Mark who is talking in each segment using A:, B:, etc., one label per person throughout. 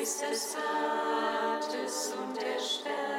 A: Geist
B: des Rates und der Stärke,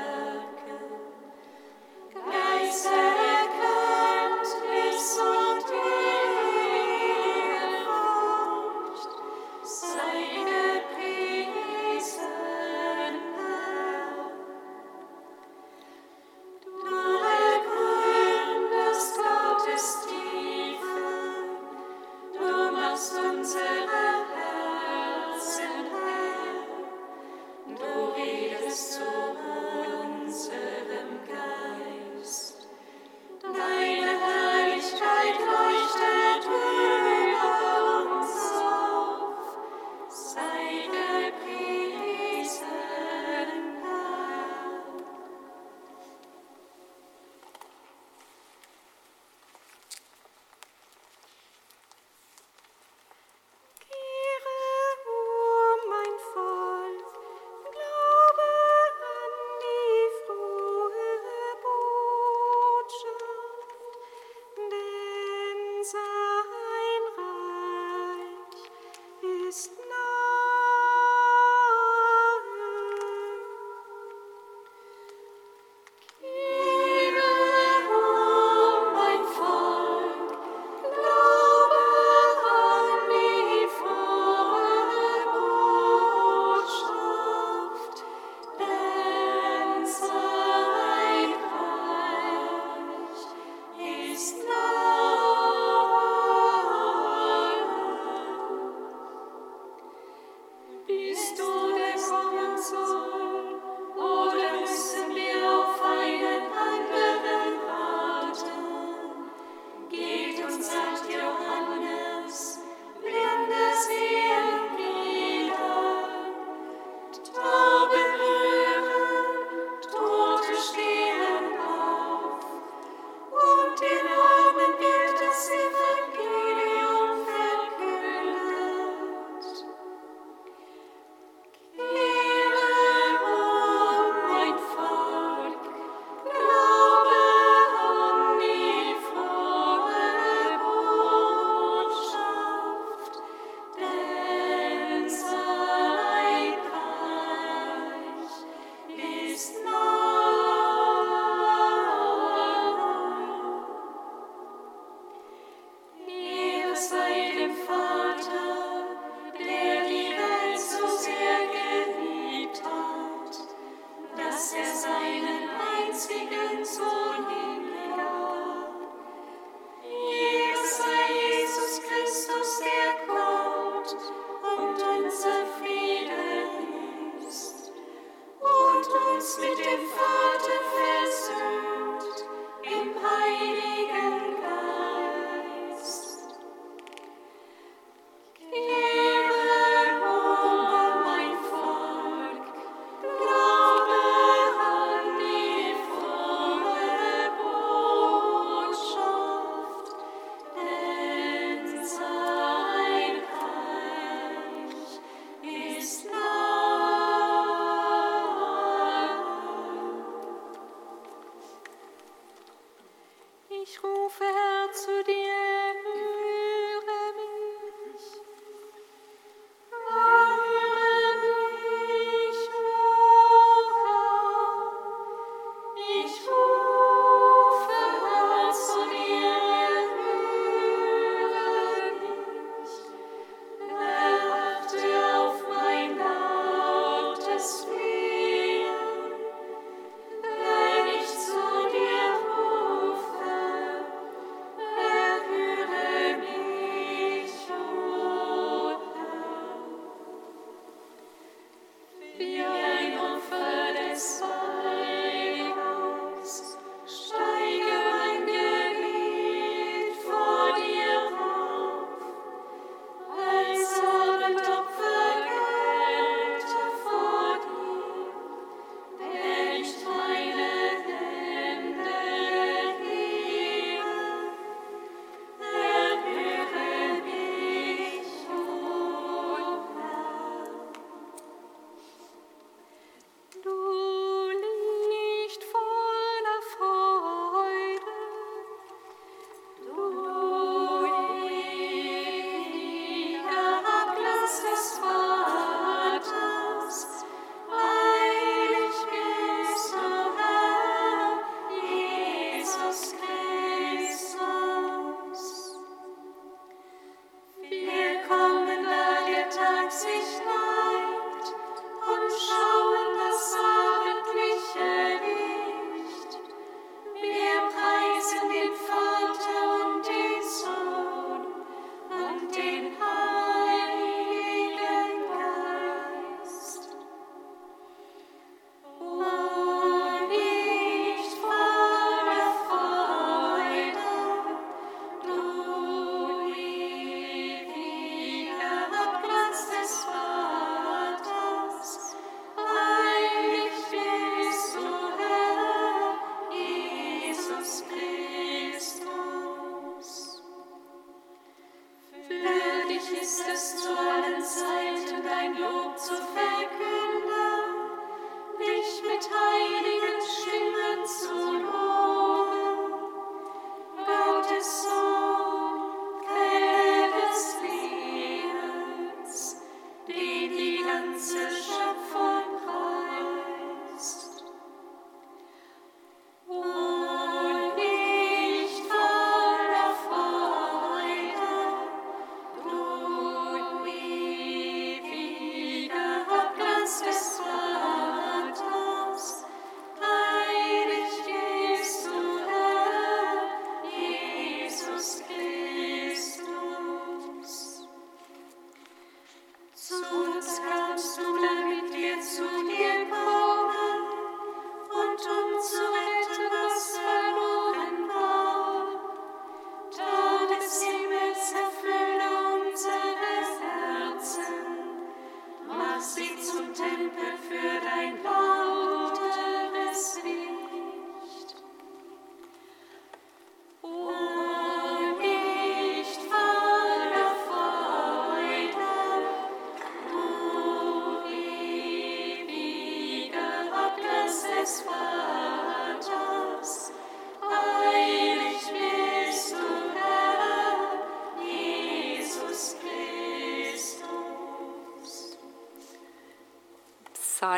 B: sei dem Vater,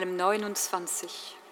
B: Psalm 29.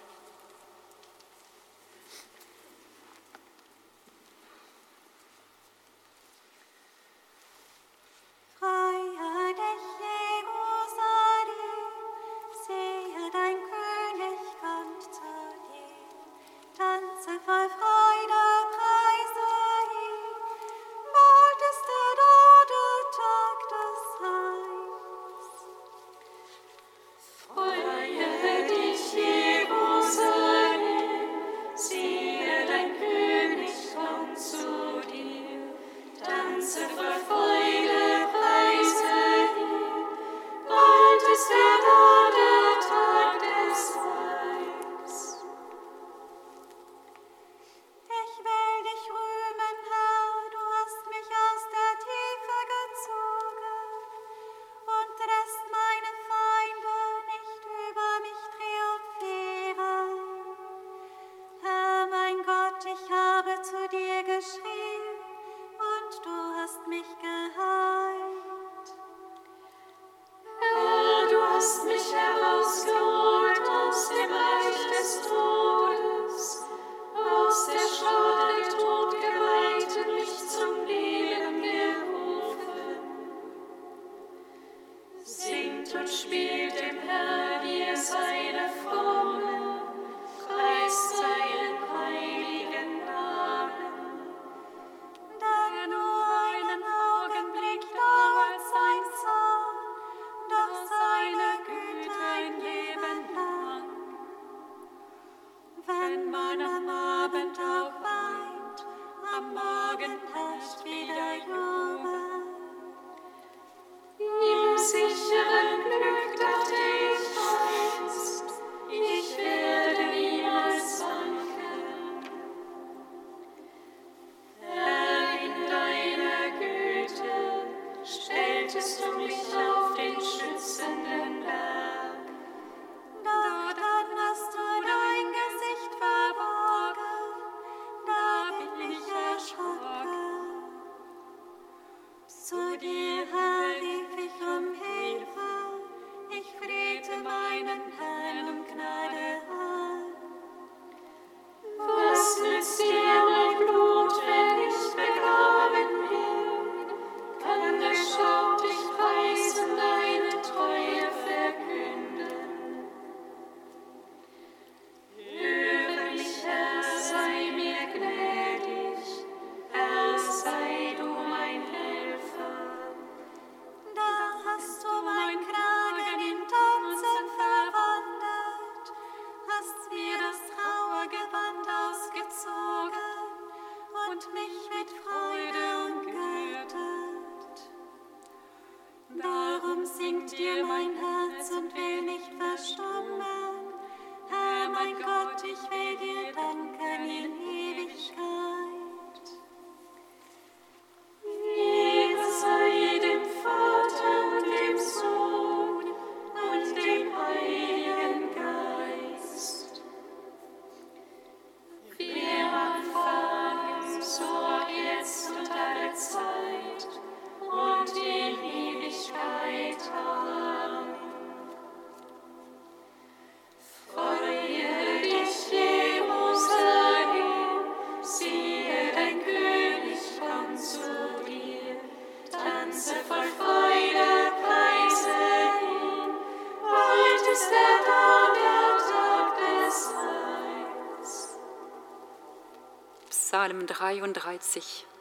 B: 33.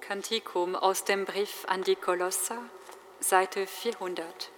B: Kantikum aus dem Brief an die Kolosser, Seite 400.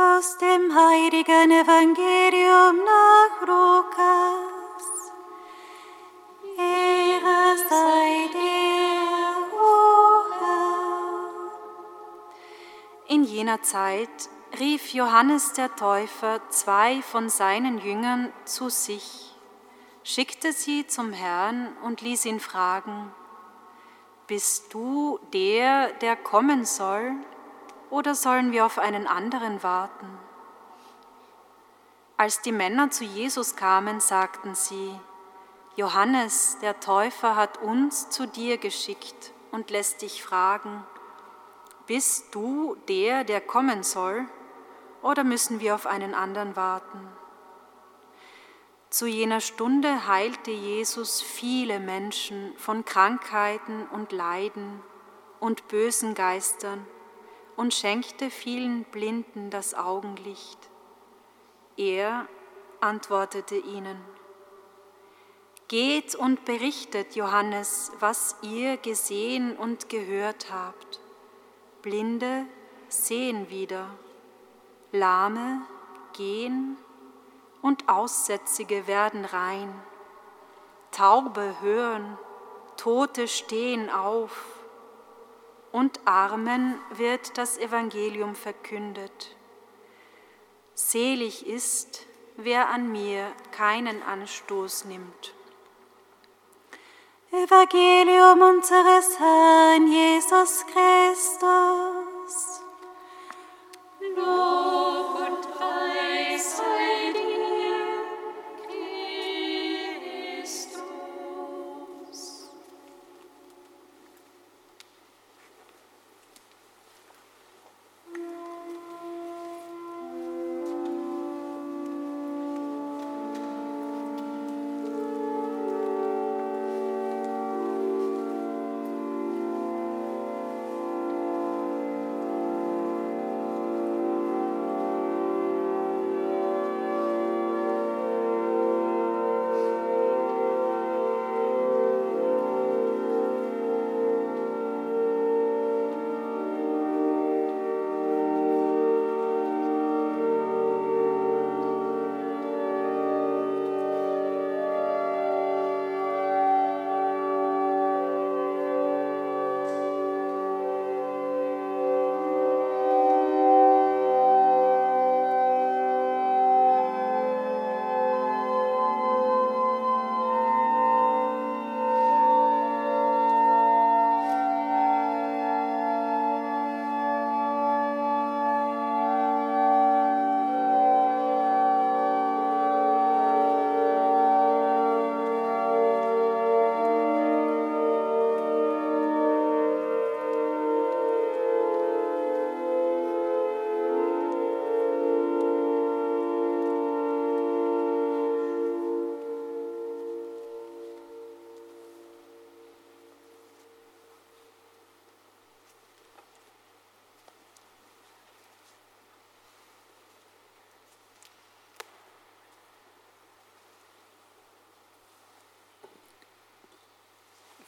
B: aus dem heiligen Evangelium nach Lukas. Ehre sei dir, o Herr.
C: In jener Zeit rief Johannes der Täufer zwei von seinen Jüngern zu sich, schickte sie zum Herrn und ließ ihn fragen, Bist du der, der kommen soll? Oder sollen wir auf einen anderen warten? Als die Männer zu Jesus kamen, sagten sie, Johannes, der Täufer, hat uns zu dir geschickt und lässt dich fragen, bist du der, der kommen soll, oder müssen wir auf einen anderen warten? Zu jener Stunde heilte Jesus viele Menschen von Krankheiten und Leiden und bösen Geistern und schenkte vielen Blinden das Augenlicht. Er antwortete ihnen, Geht und berichtet, Johannes, was ihr gesehen und gehört habt. Blinde sehen wieder, Lahme gehen und Aussätzige werden rein. Taube hören, Tote stehen auf und Armen wird das Evangelium verkündet. Selig ist, wer an mir keinen Anstoß nimmt.
D: Evangelium unseres Herrn Jesus Christus.
B: Lob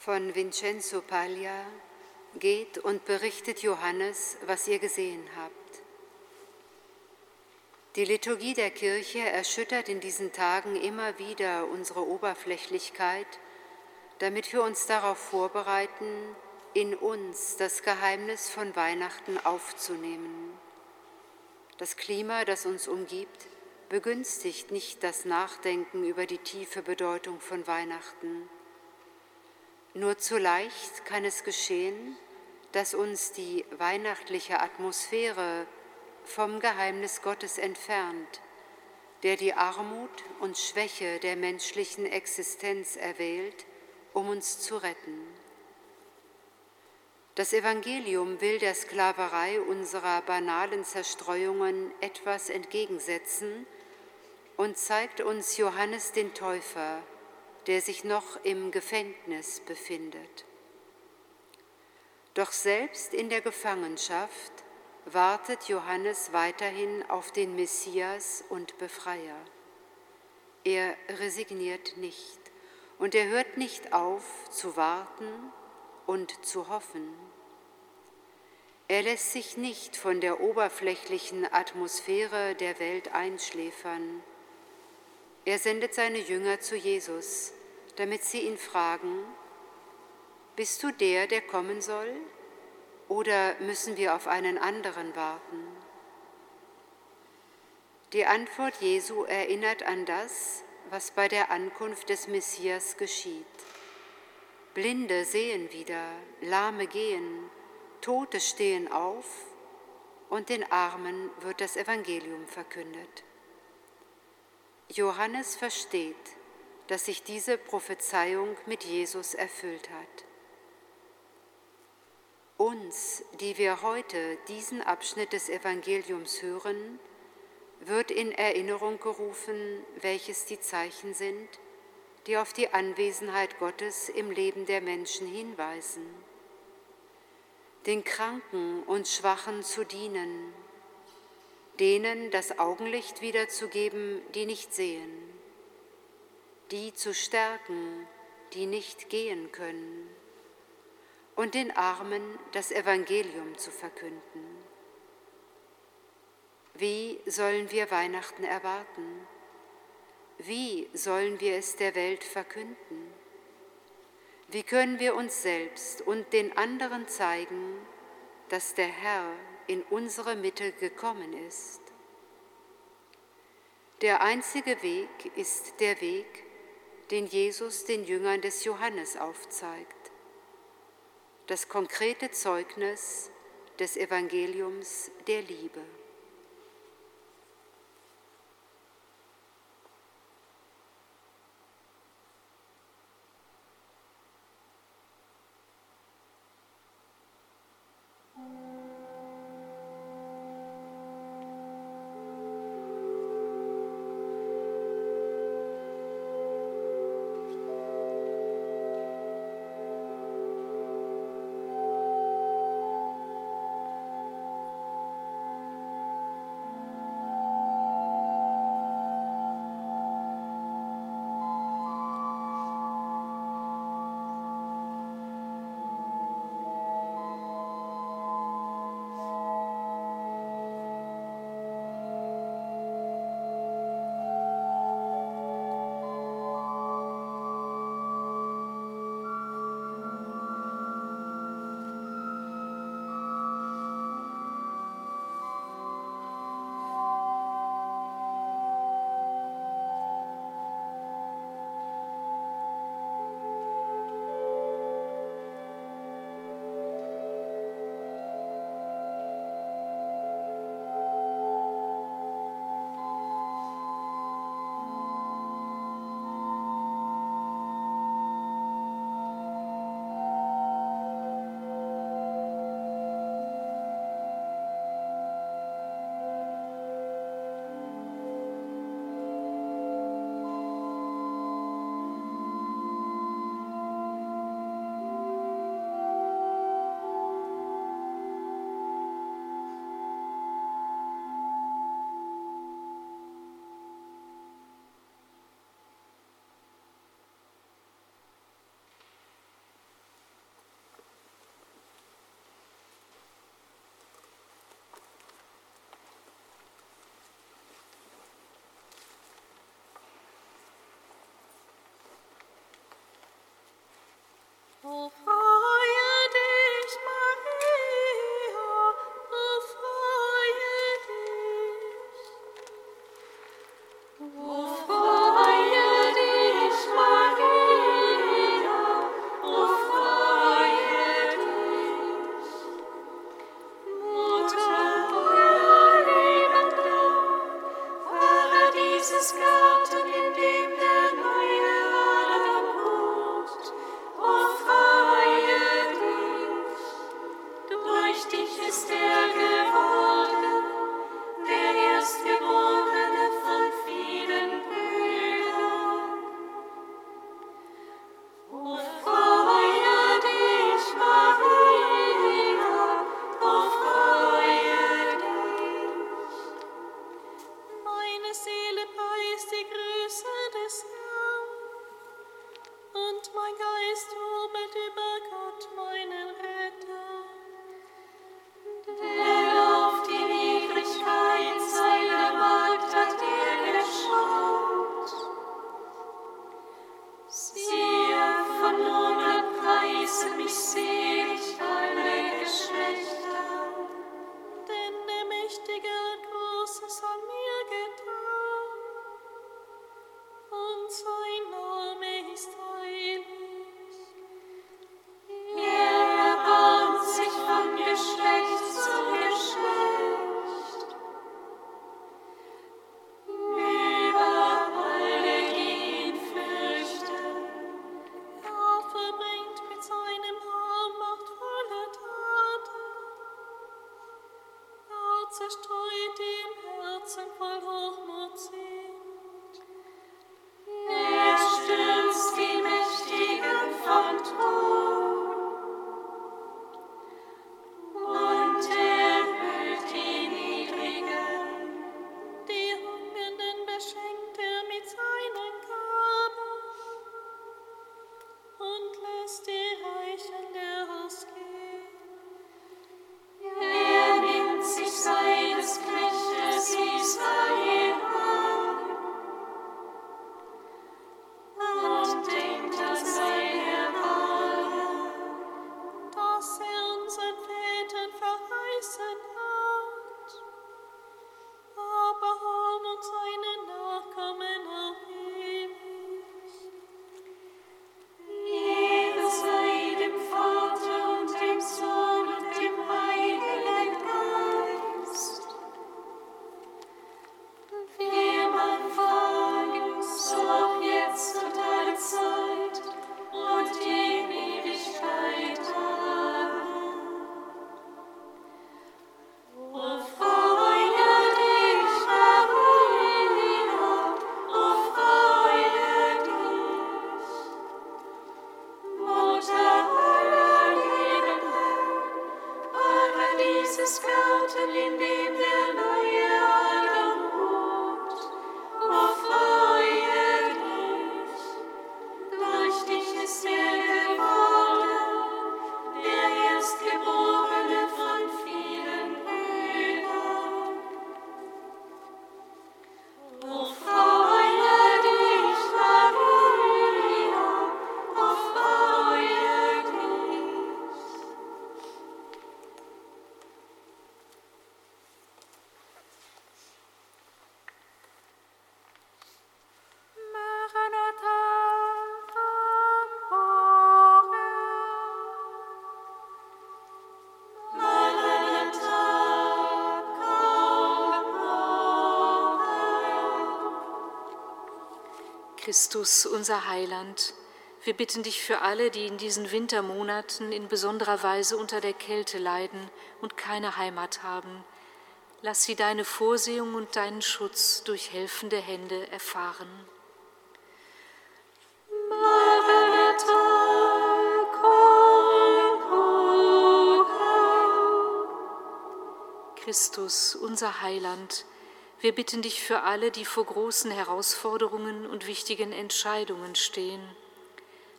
E: von Vincenzo Paglia Geht und berichtet Johannes, was ihr gesehen habt. Die Liturgie der Kirche erschüttert in diesen Tagen immer wieder unsere Oberflächlichkeit, damit wir uns darauf vorbereiten, in uns das Geheimnis von Weihnachten aufzunehmen. Das Klima, das uns umgibt, begünstigt nicht das Nachdenken über die tiefe Bedeutung von Weihnachten. Nur zu leicht kann es geschehen, dass uns die weihnachtliche Atmosphäre vom Geheimnis Gottes entfernt, der die Armut und Schwäche der menschlichen Existenz erwählt, um uns zu retten. Das Evangelium will der Sklaverei unserer banalen Zerstreuungen etwas entgegensetzen und zeigt uns Johannes den Täufer, der sich noch im Gefängnis befindet. Doch selbst in der Gefangenschaft wartet Johannes weiterhin auf den Messias und Befreier. Er resigniert nicht und er hört nicht auf zu warten und zu hoffen. Er lässt sich nicht von der oberflächlichen Atmosphäre der Welt einschläfern er sendet seine Jünger zu Jesus, damit sie ihn fragen, bist du der, der kommen soll, oder müssen wir auf einen anderen warten? Die Antwort Jesu erinnert an das, was bei der Ankunft des Messias geschieht. Blinde sehen wieder, Lahme gehen, Tote stehen auf und den Armen wird das Evangelium verkündet. Johannes versteht, dass sich diese Prophezeiung mit Jesus erfüllt hat. Uns, die wir heute diesen Abschnitt des Evangeliums hören, wird in Erinnerung gerufen, welches die Zeichen sind, die auf die Anwesenheit Gottes im Leben der Menschen hinweisen. Den Kranken und Schwachen zu dienen, denen das Augenlicht wiederzugeben, die nicht sehen, die zu stärken, die nicht gehen können, und den Armen das Evangelium zu verkünden. Wie sollen wir Weihnachten erwarten? Wie sollen wir es der Welt verkünden? Wie können wir uns selbst und den anderen zeigen, dass der Herr in unsere Mitte gekommen ist? Der einzige Weg ist der Weg, den Jesus den Jüngern des Johannes aufzeigt. Das konkrete Zeugnis des Evangeliums der Liebe.
B: Der Christus, unser Heiland, wir bitten dich für alle, die in diesen Wintermonaten in besonderer Weise unter der Kälte leiden und keine Heimat haben. Lass sie deine Vorsehung und deinen Schutz durch helfende Hände erfahren. Christus, unser Heiland, wir bitten dich für alle, die vor großen Herausforderungen und wichtigen Entscheidungen stehen.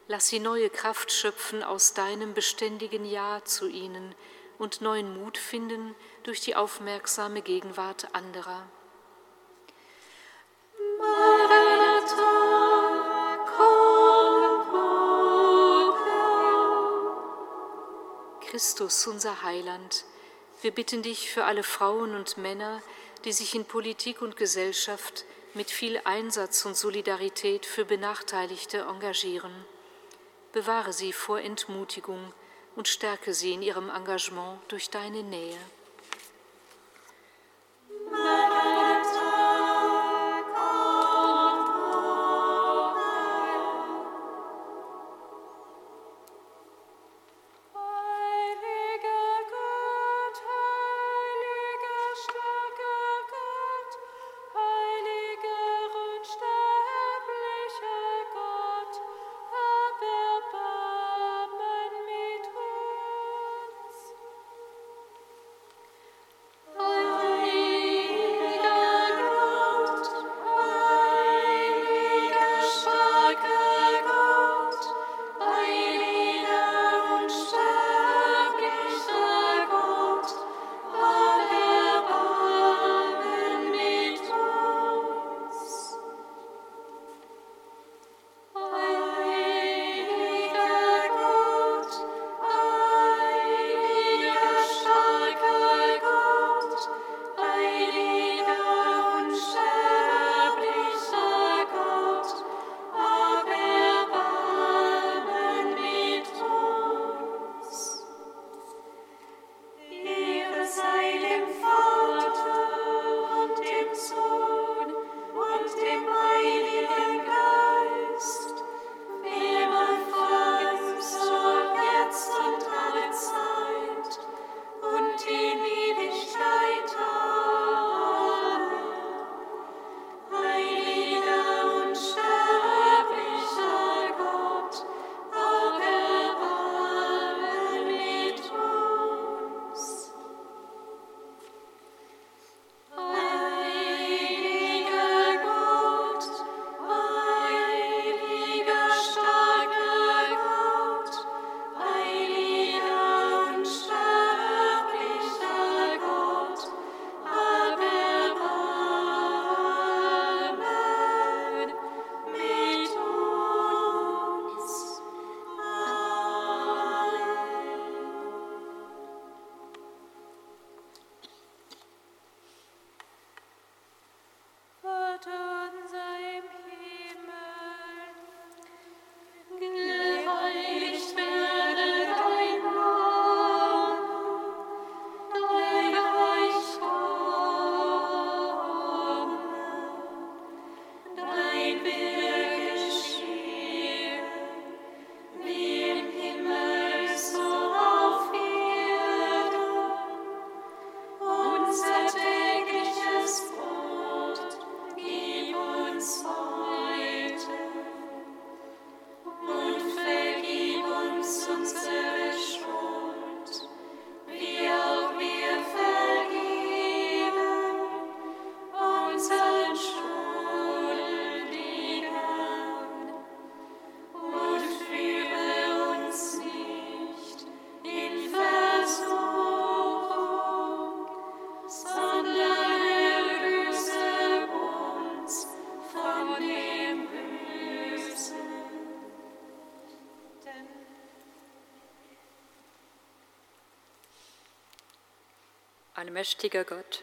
B: Lass sie neue Kraft schöpfen aus deinem beständigen Ja zu ihnen und neuen Mut finden durch die aufmerksame Gegenwart anderer. Christus, unser Heiland, wir bitten dich für alle Frauen und Männer, die sich in Politik und Gesellschaft mit viel Einsatz und Solidarität für Benachteiligte engagieren. Bewahre sie vor Entmutigung und stärke sie in ihrem Engagement durch deine Nähe.
F: Allmächtiger Gott,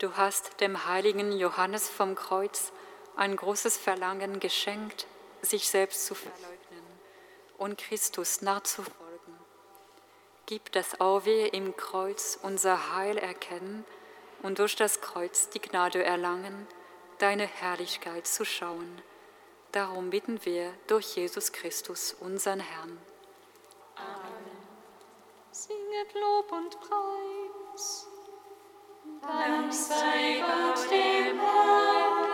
F: du hast dem heiligen Johannes vom Kreuz ein großes Verlangen geschenkt, sich selbst zu verleugnen und Christus nachzufolgen. Gib, dass auch wir im Kreuz unser Heil erkennen und durch das Kreuz die Gnade erlangen, deine Herrlichkeit zu schauen. Darum bitten wir durch Jesus Christus, unseren Herrn.
A: Amen. Singet Lob und Preis.
G: Dank sei Gott dem Herrn.